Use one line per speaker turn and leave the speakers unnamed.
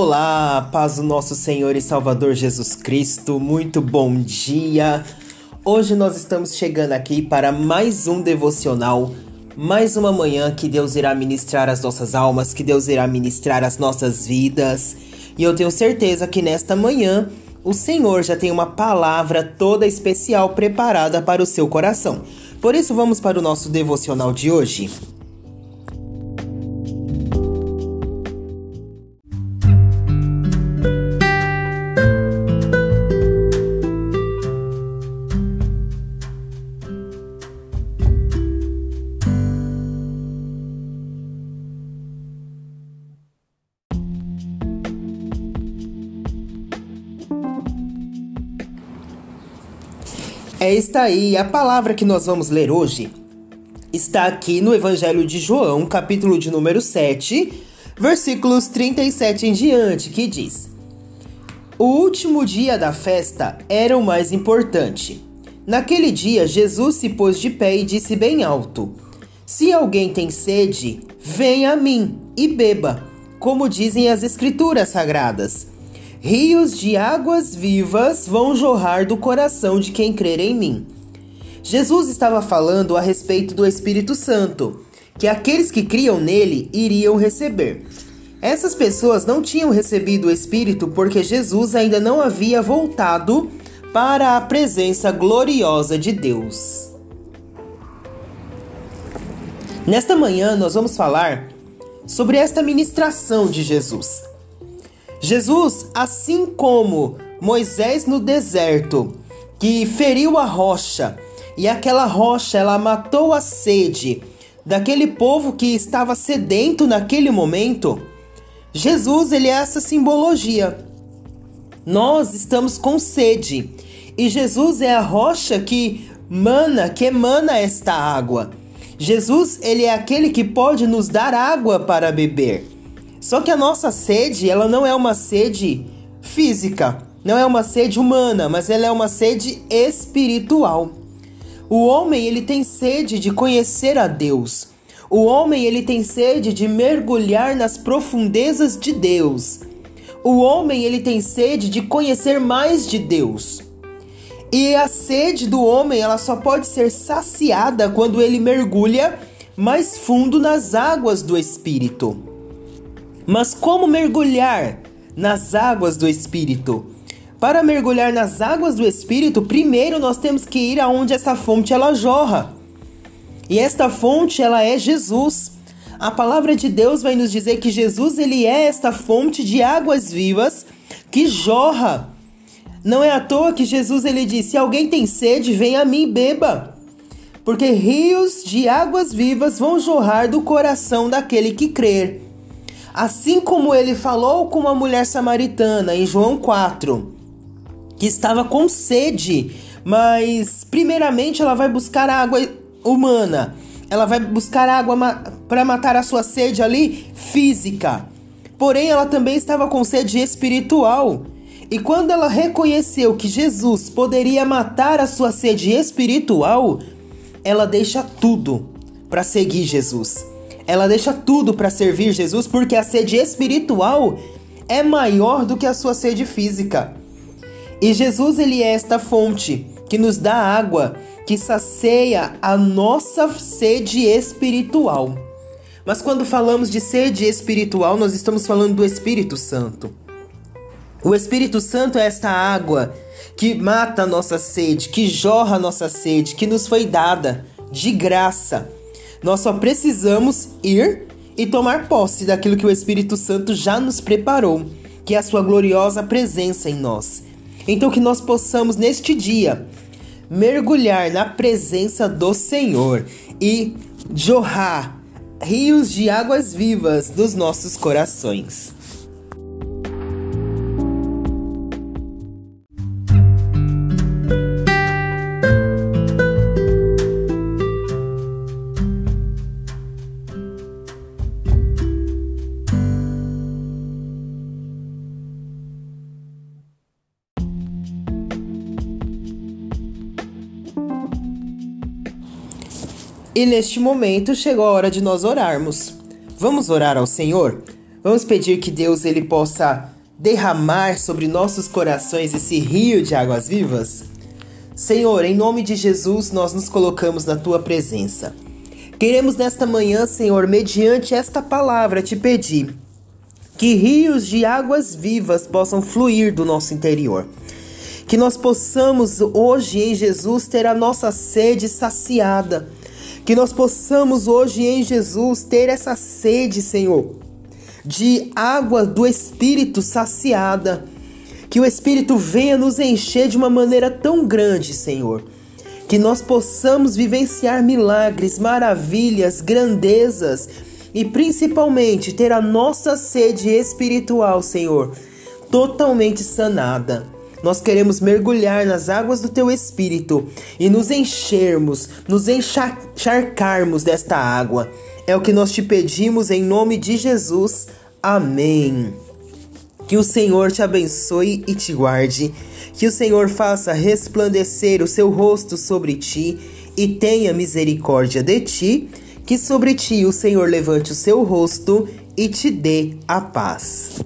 Olá, paz do nosso Senhor e Salvador Jesus Cristo, muito bom dia. Hoje nós estamos chegando aqui para mais um devocional, mais uma manhã que Deus irá ministrar as nossas almas, que Deus irá ministrar as nossas vidas. E eu tenho certeza que nesta manhã o Senhor já tem uma palavra toda especial preparada para o seu coração. Por isso, vamos para o nosso devocional de hoje. É está aí, a palavra que nós vamos ler hoje está aqui no Evangelho de João, capítulo de número 7, versículos 37 em diante, que diz: O último dia da festa era o mais importante. Naquele dia, Jesus se pôs de pé e disse bem alto: Se alguém tem sede, venha a mim e beba, como dizem as Escrituras sagradas. Rios de águas vivas vão jorrar do coração de quem crer em mim. Jesus estava falando a respeito do Espírito Santo, que aqueles que criam nele iriam receber. Essas pessoas não tinham recebido o Espírito porque Jesus ainda não havia voltado para a presença gloriosa de Deus. Nesta manhã, nós vamos falar sobre esta ministração de Jesus. Jesus, assim como Moisés no deserto, que feriu a rocha, e aquela rocha ela matou a sede daquele povo que estava sedento naquele momento, Jesus ele é essa simbologia. Nós estamos com sede e Jesus é a rocha que mana, que emana esta água. Jesus ele é aquele que pode nos dar água para beber. Só que a nossa sede, ela não é uma sede física, não é uma sede humana, mas ela é uma sede espiritual. O homem, ele tem sede de conhecer a Deus. O homem, ele tem sede de mergulhar nas profundezas de Deus. O homem, ele tem sede de conhecer mais de Deus. E a sede do homem, ela só pode ser saciada quando ele mergulha mais fundo nas águas do espírito. Mas como mergulhar nas águas do Espírito? Para mergulhar nas águas do Espírito, primeiro nós temos que ir aonde essa fonte ela jorra. E esta fonte ela é Jesus. A palavra de Deus vai nos dizer que Jesus ele é esta fonte de águas vivas que jorra. Não é à toa que Jesus ele disse: "Se alguém tem sede, venha a mim e beba". Porque rios de águas vivas vão jorrar do coração daquele que crer. Assim como ele falou com uma mulher samaritana em João 4, que estava com sede, mas primeiramente ela vai buscar água humana. Ela vai buscar água ma para matar a sua sede ali física. Porém, ela também estava com sede espiritual. E quando ela reconheceu que Jesus poderia matar a sua sede espiritual, ela deixa tudo para seguir Jesus. Ela deixa tudo para servir Jesus porque a sede espiritual é maior do que a sua sede física. E Jesus ele é esta fonte que nos dá água, que sacia a nossa sede espiritual. Mas quando falamos de sede espiritual, nós estamos falando do Espírito Santo. O Espírito Santo é esta água que mata a nossa sede, que jorra a nossa sede, que nos foi dada de graça nós só precisamos ir e tomar posse daquilo que o Espírito Santo já nos preparou, que é a sua gloriosa presença em nós. Então que nós possamos neste dia mergulhar na presença do Senhor e jorrar rios de águas vivas dos nossos corações. E neste momento chegou a hora de nós orarmos. Vamos orar ao Senhor? Vamos pedir que Deus ele possa derramar sobre nossos corações esse rio de águas vivas? Senhor, em nome de Jesus, nós nos colocamos na tua presença. Queremos nesta manhã, Senhor, mediante esta palavra, te pedir que rios de águas vivas possam fluir do nosso interior. Que nós possamos hoje em Jesus ter a nossa sede saciada. Que nós possamos hoje em Jesus ter essa sede, Senhor, de água do Espírito saciada. Que o Espírito venha nos encher de uma maneira tão grande, Senhor que nós possamos vivenciar milagres, maravilhas, grandezas e principalmente ter a nossa sede espiritual, Senhor, totalmente sanada. Nós queremos mergulhar nas águas do teu espírito e nos enchermos, nos encharcarmos desta água. É o que nós te pedimos em nome de Jesus. Amém. Que o Senhor te abençoe e te guarde. Que o Senhor faça resplandecer o seu rosto sobre ti e tenha misericórdia de ti. Que sobre ti o Senhor levante o seu rosto e te dê a paz.